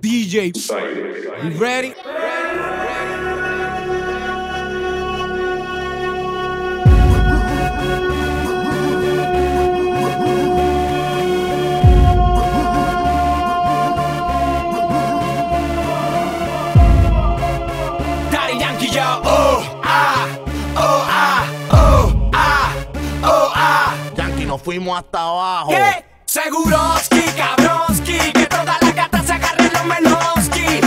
DJ, you ready? nos fuimos hasta abajo. ¿Qué? Seguroski, cabroski, que toda la gata se agarre los menoski.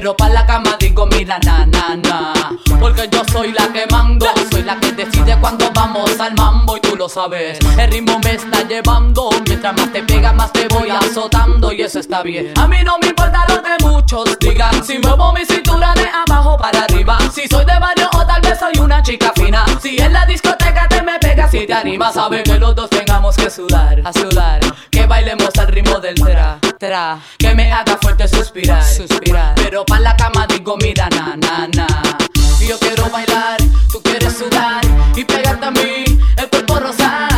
Pero pa' la cama digo, mira, na, na, na. Porque yo soy la que mando, soy la que decide cuando vamos al mambo y tú lo sabes. El ritmo me está llevando, mientras más te pega, más te voy azotando y eso está bien. A mí no me importa lo que muchos digan, si muevo mi cintura de abajo para arriba. Si soy de barrio o tal vez soy una chica fina. Si en la discoteca te me pegas si te animas, sabe que los dos tengamos que sudar, a sudar. Que bailemos al ritmo del cera. Que me haga fuerte suspirar. Pero pa' la cama digo, mira, na, na, na. Yo quiero bailar, tú quieres sudar y pegarte a mí, el cuerpo rosado.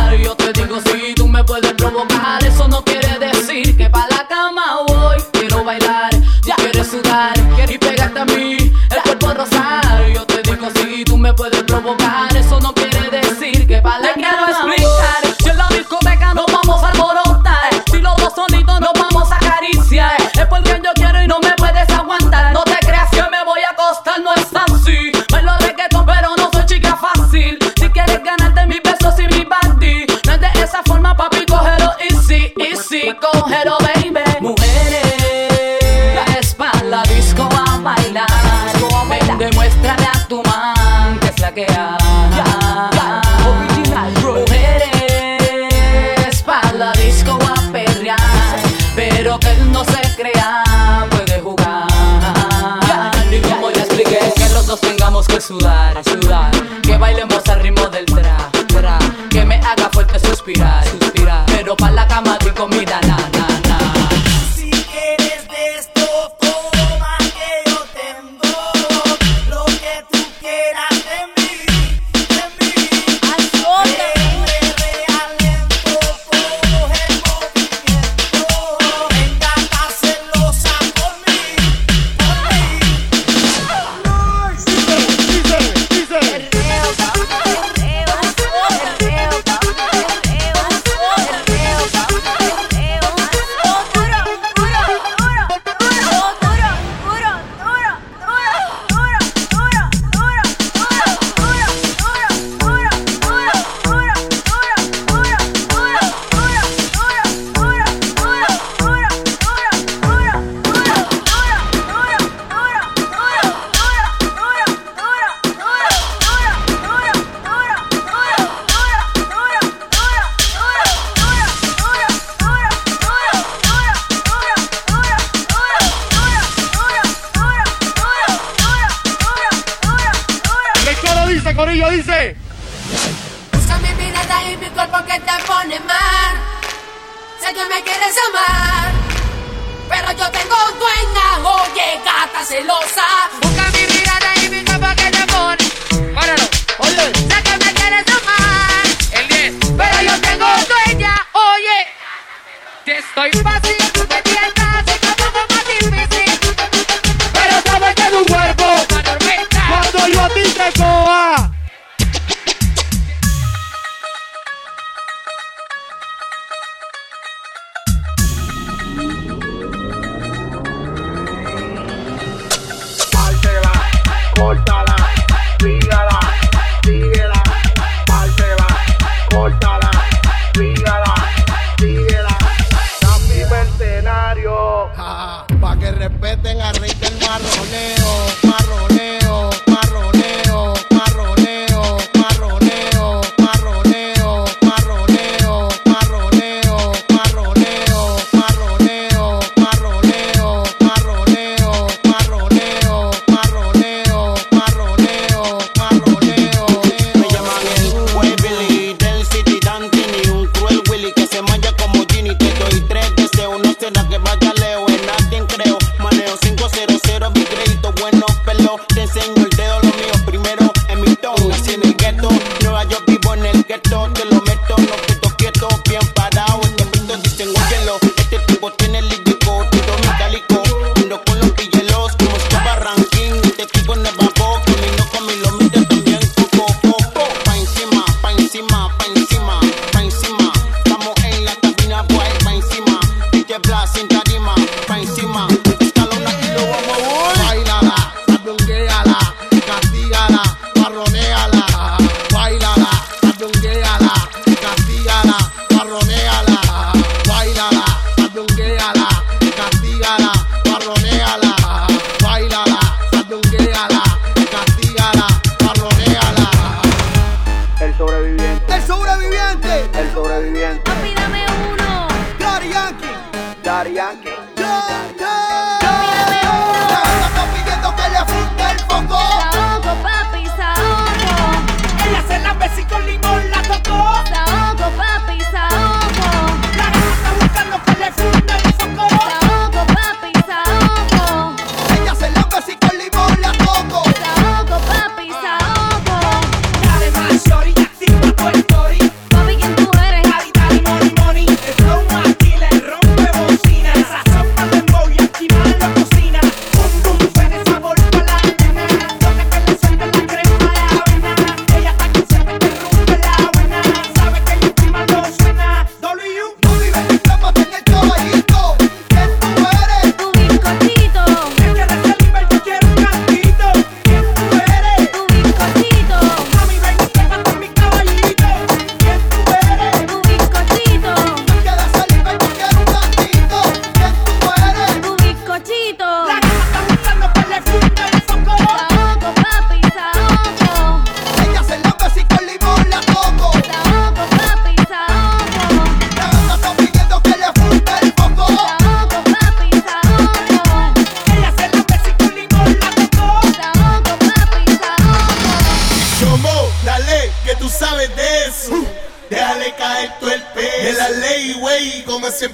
dice. Usa mi mirada y mi cuerpo que te pone mal. Sé que me quieres amar. Pero yo tengo dueña, oye, gata celosa. Busca mi mirada y mi cuerpo que te pone. Páralo, oye. Sé que me quieres amar. El 10. Pero yo tengo dueña, oye. Te estoy vacío, tú te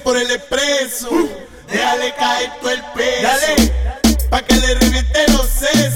por el expreso. Uh. Déjale caer tu el peso. Dale, pa' que le reviente los sesos.